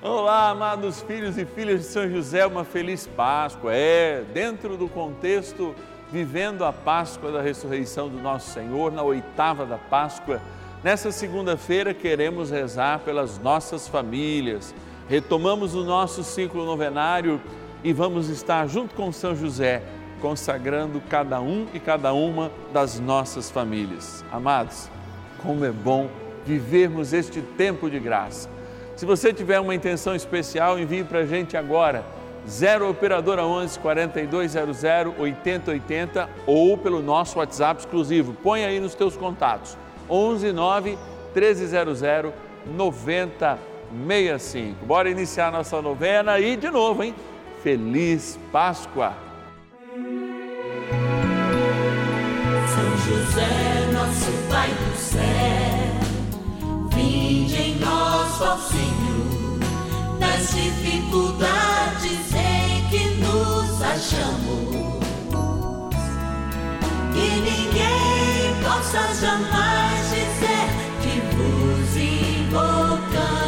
Olá, amados filhos e filhas de São José, uma feliz Páscoa. É, dentro do contexto, vivendo a Páscoa da ressurreição do nosso Senhor, na oitava da Páscoa, nessa segunda-feira queremos rezar pelas nossas famílias. Retomamos o nosso ciclo novenário e vamos estar junto com São José, consagrando cada um e cada uma das nossas famílias. Amados, como é bom vivermos este tempo de graça se você tiver uma intenção especial, envie para a gente agora. 0 Operadora 11 4200 8080 ou pelo nosso WhatsApp exclusivo. Põe aí nos teus contatos. 11 9 1300 9065. Bora iniciar nossa novena e de novo, hein? Feliz Páscoa! São José, nosso Pai do céu, Senhor das dificuldades em que nos achamos. Que ninguém possa jamais dizer que vos invocamos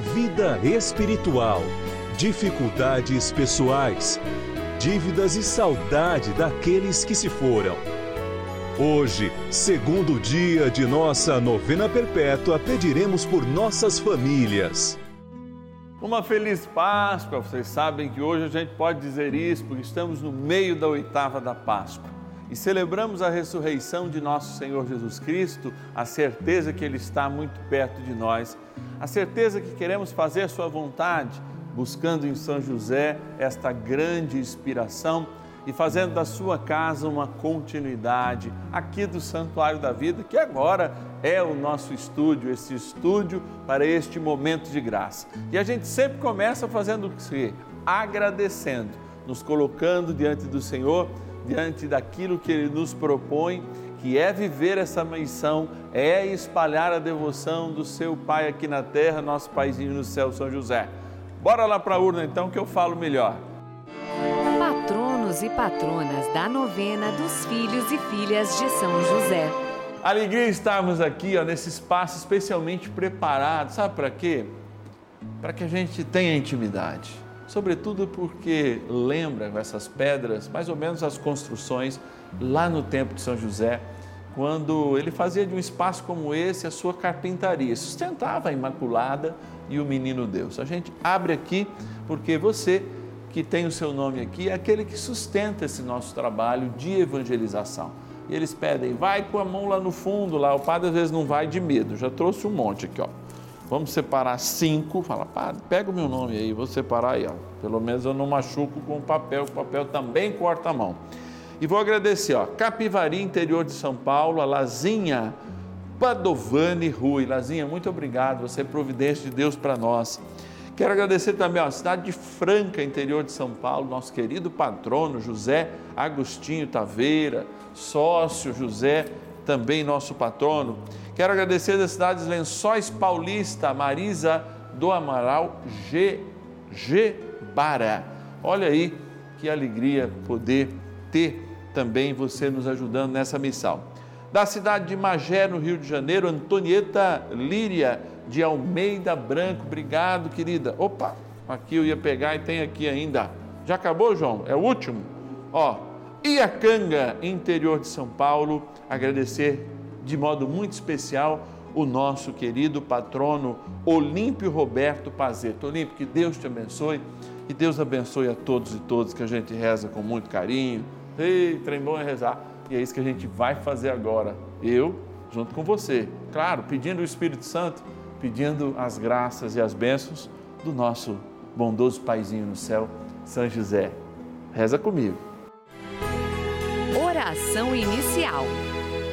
vida espiritual, dificuldades pessoais, dívidas e saudade daqueles que se foram. Hoje, segundo dia de nossa novena perpétua, pediremos por nossas famílias. Uma feliz Páscoa! Vocês sabem que hoje a gente pode dizer isso porque estamos no meio da oitava da Páscoa e celebramos a ressurreição de nosso Senhor Jesus Cristo, a certeza que Ele está muito perto de nós, a certeza que queremos fazer Sua vontade, buscando em São José esta grande inspiração e fazendo da sua casa uma continuidade aqui do Santuário da Vida, que agora é o nosso estúdio, esse estúdio para este momento de graça. E a gente sempre começa fazendo o que? Agradecendo, nos colocando diante do Senhor diante daquilo que Ele nos propõe, que é viver essa missão, é espalhar a devoção do seu Pai aqui na terra, nosso Paizinho no céu, São José. Bora lá para a urna então que eu falo melhor. Patronos e patronas da novena dos filhos e filhas de São José. Alegria estarmos aqui ó, nesse espaço especialmente preparado, sabe para quê? Para que a gente tenha intimidade sobretudo porque lembra essas pedras, mais ou menos as construções lá no tempo de São José, quando ele fazia de um espaço como esse a sua carpintaria, sustentava a Imaculada e o Menino Deus. A gente abre aqui porque você que tem o seu nome aqui é aquele que sustenta esse nosso trabalho de evangelização. E eles pedem, vai com a mão lá no fundo, lá. O padre às vezes não vai de medo, já trouxe um monte aqui, ó. Vamos separar cinco. Fala, pega o meu nome aí, vou separar aí. Ó. Pelo menos eu não machuco com o papel, o papel também corta a mão. E vou agradecer, ó, Capivari, interior de São Paulo, a Lazinha Padovani Rui. Lazinha, muito obrigado, você é providência de Deus para nós. Quero agradecer também a cidade de Franca, interior de São Paulo, nosso querido patrono José Agostinho Taveira, sócio José, também nosso patrono. Quero agradecer das cidades Lençóis Paulista, Marisa do Amaral G. G. Bara. Olha aí que alegria poder ter também você nos ajudando nessa missão. Da cidade de Magé, no Rio de Janeiro, Antonieta Líria de Almeida Branco. Obrigado, querida. Opa, aqui eu ia pegar e tem aqui ainda. Já acabou, João? É o último? Ó, Iacanga, interior de São Paulo. Agradecer de modo muito especial o nosso querido patrono Olímpio Roberto Pazeto. Olímpio, que Deus te abençoe E Deus abençoe a todos e todas que a gente reza com muito carinho. Ei, trem bom é rezar. E é isso que a gente vai fazer agora. Eu, junto com você. Claro, pedindo o Espírito Santo, pedindo as graças e as bênçãos do nosso bondoso Paizinho no céu, São José. Reza comigo. Oração inicial.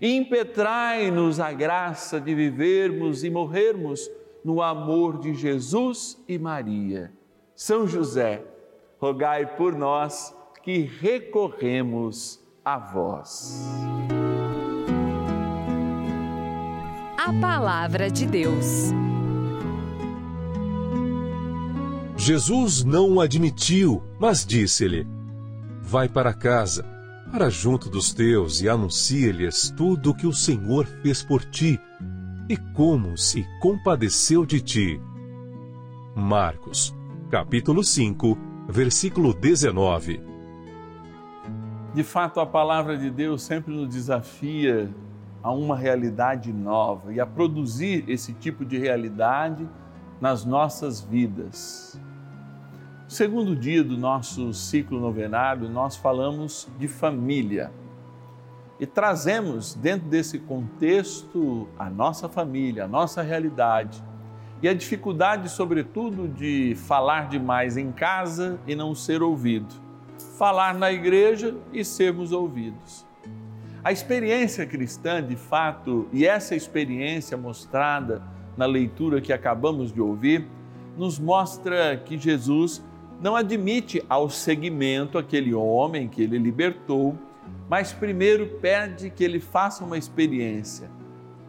impetrai-nos a graça de vivermos e morrermos no amor de Jesus e Maria. São José, rogai por nós que recorremos a vós. A palavra de Deus. Jesus não o admitiu, mas disse-lhe: Vai para casa, para junto dos teus e anuncia-lhes tudo o que o Senhor fez por ti e como se compadeceu de ti. Marcos, capítulo 5, versículo 19. De fato, a palavra de Deus sempre nos desafia a uma realidade nova e a produzir esse tipo de realidade nas nossas vidas. Segundo dia do nosso ciclo novenário, nós falamos de família. E trazemos dentro desse contexto a nossa família, a nossa realidade. E a dificuldade, sobretudo, de falar demais em casa e não ser ouvido, falar na igreja e sermos ouvidos. A experiência cristã, de fato, e essa experiência mostrada na leitura que acabamos de ouvir, nos mostra que Jesus não admite ao seguimento aquele homem que ele libertou, mas primeiro pede que ele faça uma experiência,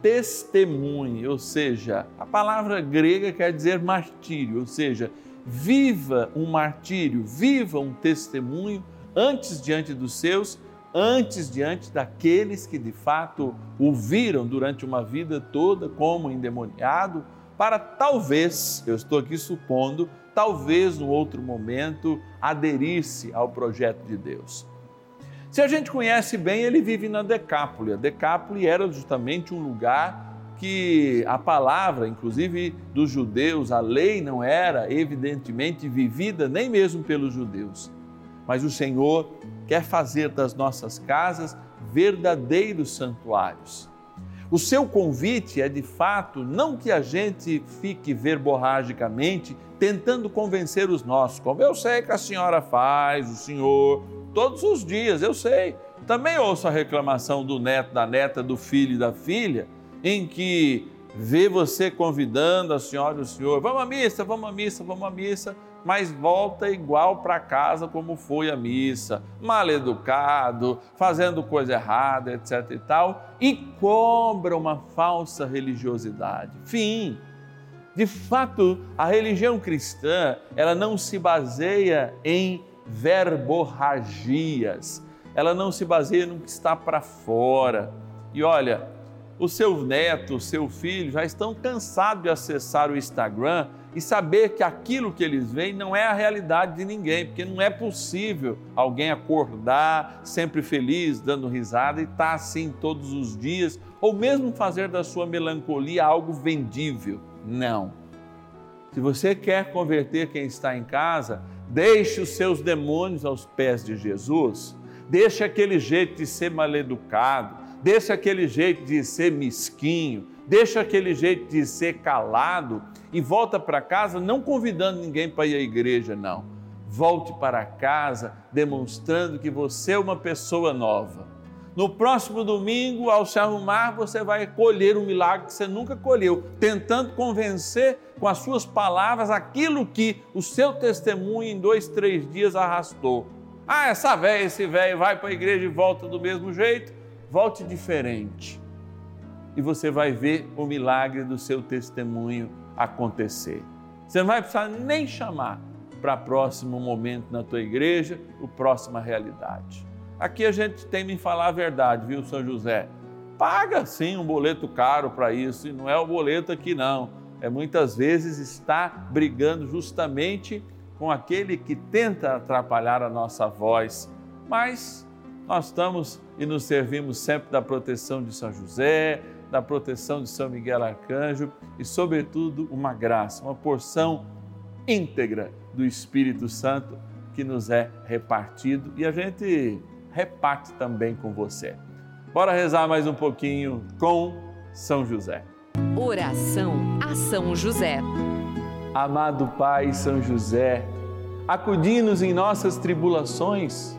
testemunhe, ou seja, a palavra grega quer dizer martírio, ou seja, viva um martírio, viva um testemunho antes diante dos seus, antes diante daqueles que de fato o viram durante uma vida toda como endemoniado, para talvez, eu estou aqui supondo, talvez no outro momento aderir-se ao projeto de Deus. Se a gente conhece bem, ele vive na Decápole. A Decápole era justamente um lugar que a palavra, inclusive dos judeus, a lei não era evidentemente vivida nem mesmo pelos judeus. Mas o Senhor quer fazer das nossas casas verdadeiros santuários. O seu convite é de fato não que a gente fique verborragicamente tentando convencer os nossos, como eu sei que a senhora faz, o senhor, todos os dias, eu sei. Também ouço a reclamação do neto, da neta, do filho e da filha, em que vê você convidando a senhora e o senhor, vamos à missa, vamos à missa, vamos à missa, mas volta igual para casa como foi a missa, mal educado, fazendo coisa errada, etc e tal, e cobra uma falsa religiosidade. Fim. De fato, a religião cristã, ela não se baseia em verborragias. Ela não se baseia no que está para fora. E olha, o seu neto, o seu filho já estão cansados de acessar o Instagram e saber que aquilo que eles veem não é a realidade de ninguém, porque não é possível alguém acordar sempre feliz, dando risada e estar tá assim todos os dias, ou mesmo fazer da sua melancolia algo vendível. Não. Se você quer converter quem está em casa, deixe os seus demônios aos pés de Jesus, deixe aquele jeito de ser maleducado, deixe aquele jeito de ser mesquinho, deixa aquele jeito de ser calado e volta para casa não convidando ninguém para ir à igreja, não. Volte para casa demonstrando que você é uma pessoa nova. No próximo domingo, ao se arrumar, você vai colher um milagre que você nunca colheu, tentando convencer com as suas palavras aquilo que o seu testemunho em dois, três dias arrastou. Ah, essa velha, esse velho vai para a igreja e volta do mesmo jeito, volte diferente e você vai ver o milagre do seu testemunho acontecer. Você não vai precisar nem chamar para próximo momento na tua igreja, o próxima realidade. Aqui a gente tem que falar a verdade, viu, São José? Paga sim um boleto caro para isso, e não é o boleto aqui não. É muitas vezes estar brigando justamente com aquele que tenta atrapalhar a nossa voz. Mas nós estamos e nos servimos sempre da proteção de São José, da proteção de São Miguel Arcanjo e, sobretudo, uma graça, uma porção íntegra do Espírito Santo que nos é repartido e a gente reparte também com você. Bora rezar mais um pouquinho com São José. Oração a São José. Amado Pai São José, acudi-nos em nossas tribulações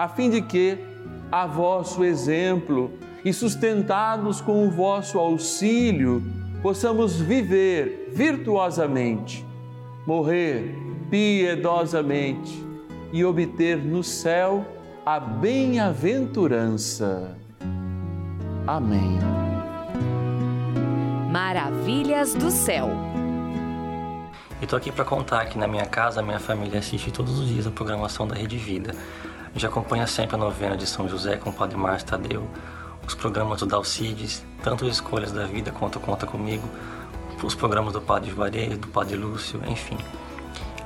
a fim de que, a vosso exemplo, e sustentados com o vosso auxílio, possamos viver virtuosamente, morrer piedosamente e obter no céu a bem-aventurança. Amém. Maravilhas do céu. E tô aqui para contar que na minha casa a minha família assiste todos os dias a programação da Rede Vida. Já acompanha sempre a novena de São José com o Padre Márcio Tadeu, os programas do Dalcides, tanto as Escolhas da Vida quanto Conta Comigo, os programas do Padre Juarez, do Padre Lúcio, enfim.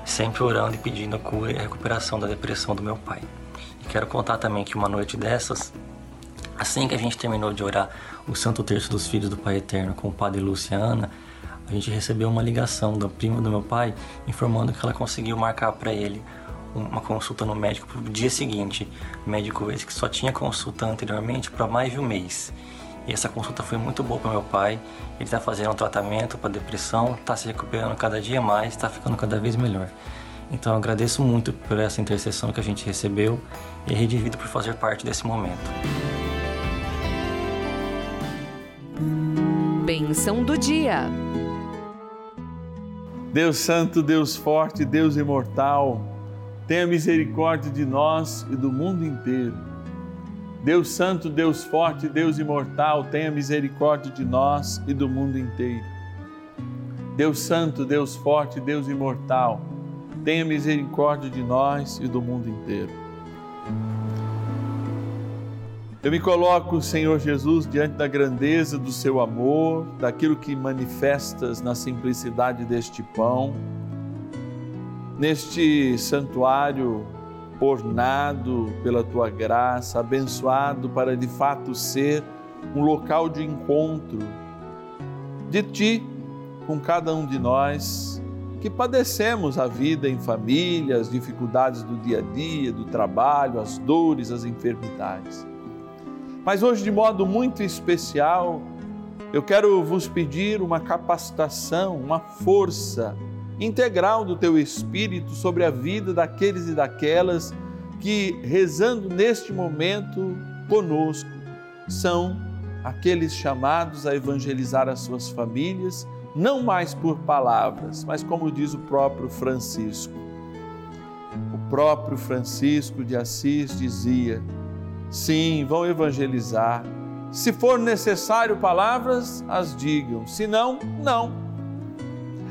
Sempre orando e pedindo a cura e a recuperação da depressão do meu pai. E quero contar também que uma noite dessas, assim que a gente terminou de orar o Santo Terço dos Filhos do Pai Eterno com o Padre Luciana, a gente recebeu uma ligação da prima do meu pai informando que ela conseguiu marcar para ele uma consulta no médico para o dia seguinte. médico esse que só tinha consulta anteriormente para mais de um mês. E essa consulta foi muito boa para meu pai. Ele está fazendo um tratamento para depressão, está se recuperando cada dia mais, está ficando cada vez melhor. Então eu agradeço muito por essa intercessão que a gente recebeu e a Rede Vida por fazer parte desse momento. Bênção do dia. Deus Santo, Deus Forte, Deus Imortal, tenha misericórdia de nós e do mundo inteiro. Deus Santo, Deus Forte, Deus Imortal, tenha misericórdia de nós e do mundo inteiro. Deus Santo, Deus Forte, Deus Imortal, tenha misericórdia de nós e do mundo inteiro. Eu me coloco, Senhor Jesus, diante da grandeza do seu amor, daquilo que manifestas na simplicidade deste pão, neste santuário ornado pela tua graça, abençoado para de fato ser um local de encontro de ti com cada um de nós que padecemos a vida em família, as dificuldades do dia a dia, do trabalho, as dores, as enfermidades. Mas hoje, de modo muito especial, eu quero vos pedir uma capacitação, uma força integral do teu Espírito sobre a vida daqueles e daquelas que, rezando neste momento conosco, são aqueles chamados a evangelizar as suas famílias, não mais por palavras, mas como diz o próprio Francisco. O próprio Francisco de Assis dizia: Sim, vão evangelizar. Se for necessário palavras, as digam. Se não, não.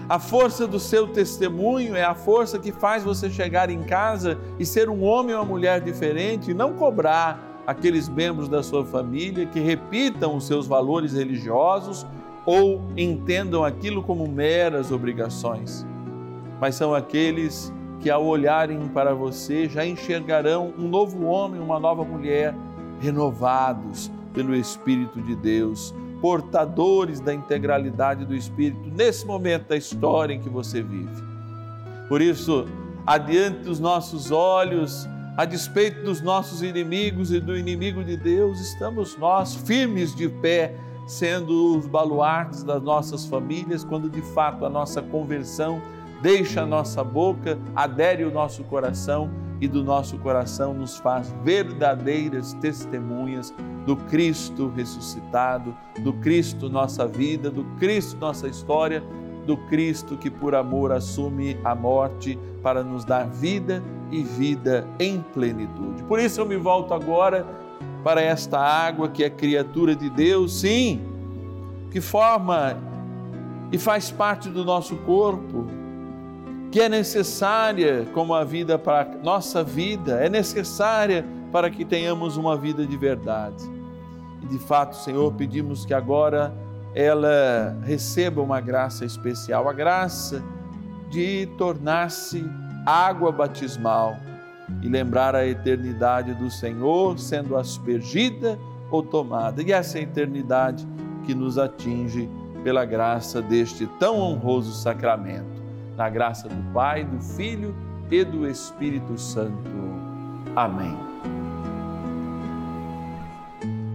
A força do seu testemunho é a força que faz você chegar em casa e ser um homem ou uma mulher diferente e não cobrar aqueles membros da sua família que repitam os seus valores religiosos ou entendam aquilo como meras obrigações, mas são aqueles que, ao olharem para você, já enxergarão um novo homem, uma nova mulher, renovados pelo Espírito de Deus, portadores da integralidade do Espírito nesse momento da história em que você vive. Por isso, adiante dos nossos olhos, a despeito dos nossos inimigos e do inimigo de Deus, estamos nós firmes de pé, sendo os baluartes das nossas famílias, quando de fato a nossa conversão deixa a nossa boca, adere o nosso coração e do nosso coração nos faz verdadeiras testemunhas do Cristo ressuscitado, do Cristo nossa vida, do Cristo nossa história, do Cristo que por amor assume a morte para nos dar vida e vida em plenitude. Por isso eu me volto agora para esta água que é criatura de Deus, sim, que forma e faz parte do nosso corpo que é necessária como a vida para nossa vida, é necessária para que tenhamos uma vida de verdade. E de fato, Senhor, pedimos que agora ela receba uma graça especial, a graça de tornar-se água batismal e lembrar a eternidade do Senhor sendo aspergida ou tomada. E essa é eternidade que nos atinge pela graça deste tão honroso sacramento na graça do Pai, do Filho e do Espírito Santo. Amém.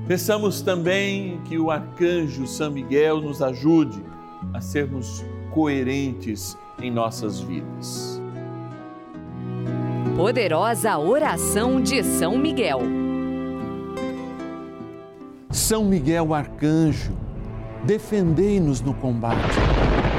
Peçamos também que o arcanjo São Miguel nos ajude a sermos coerentes em nossas vidas. Poderosa oração de São Miguel. São Miguel arcanjo, defendei-nos no combate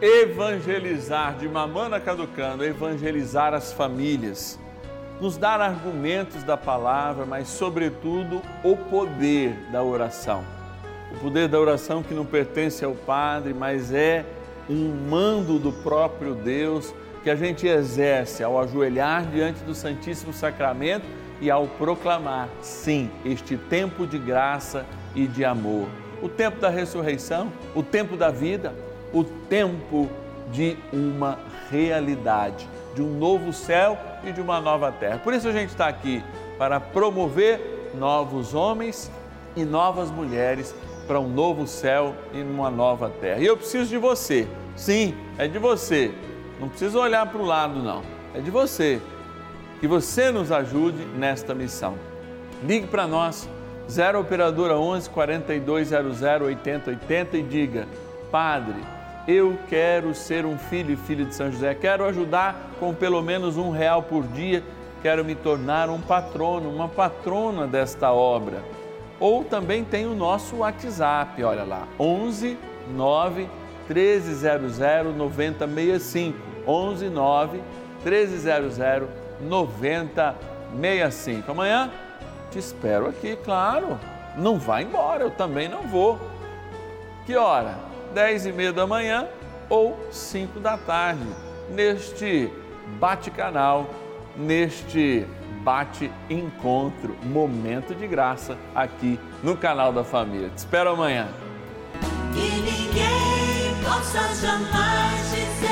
evangelizar, de mamana caducando, evangelizar as famílias, nos dar argumentos da palavra, mas, sobretudo, o poder da oração. O poder da oração que não pertence ao Padre, mas é um mando do próprio Deus que a gente exerce ao ajoelhar diante do Santíssimo Sacramento e ao proclamar, sim, este tempo de graça e de amor. O tempo da ressurreição, o tempo da vida, o tempo de uma realidade, de um novo céu e de uma nova terra. Por isso a gente está aqui para promover novos homens e novas mulheres para um novo céu e uma nova terra. E eu preciso de você, sim, é de você. Não precisa olhar para o lado, não, é de você. Que você nos ajude nesta missão. Ligue para nós, 0 Operadora 11 4200 8080 e diga: Padre, eu quero ser um filho e filha de São José, quero ajudar com pelo menos um real por dia, quero me tornar um patrono, uma patrona desta obra. Ou também tem o nosso WhatsApp, olha lá, 11 9 1300 9065. 11 9 1300 9065. Amanhã te espero aqui, claro. Não vá embora, eu também não vou. Que hora? 10 e meia da manhã ou 5 da tarde, neste bate-canal, neste bate-encontro, momento de graça aqui no canal da família. Te espero amanhã. Que ninguém possa jamais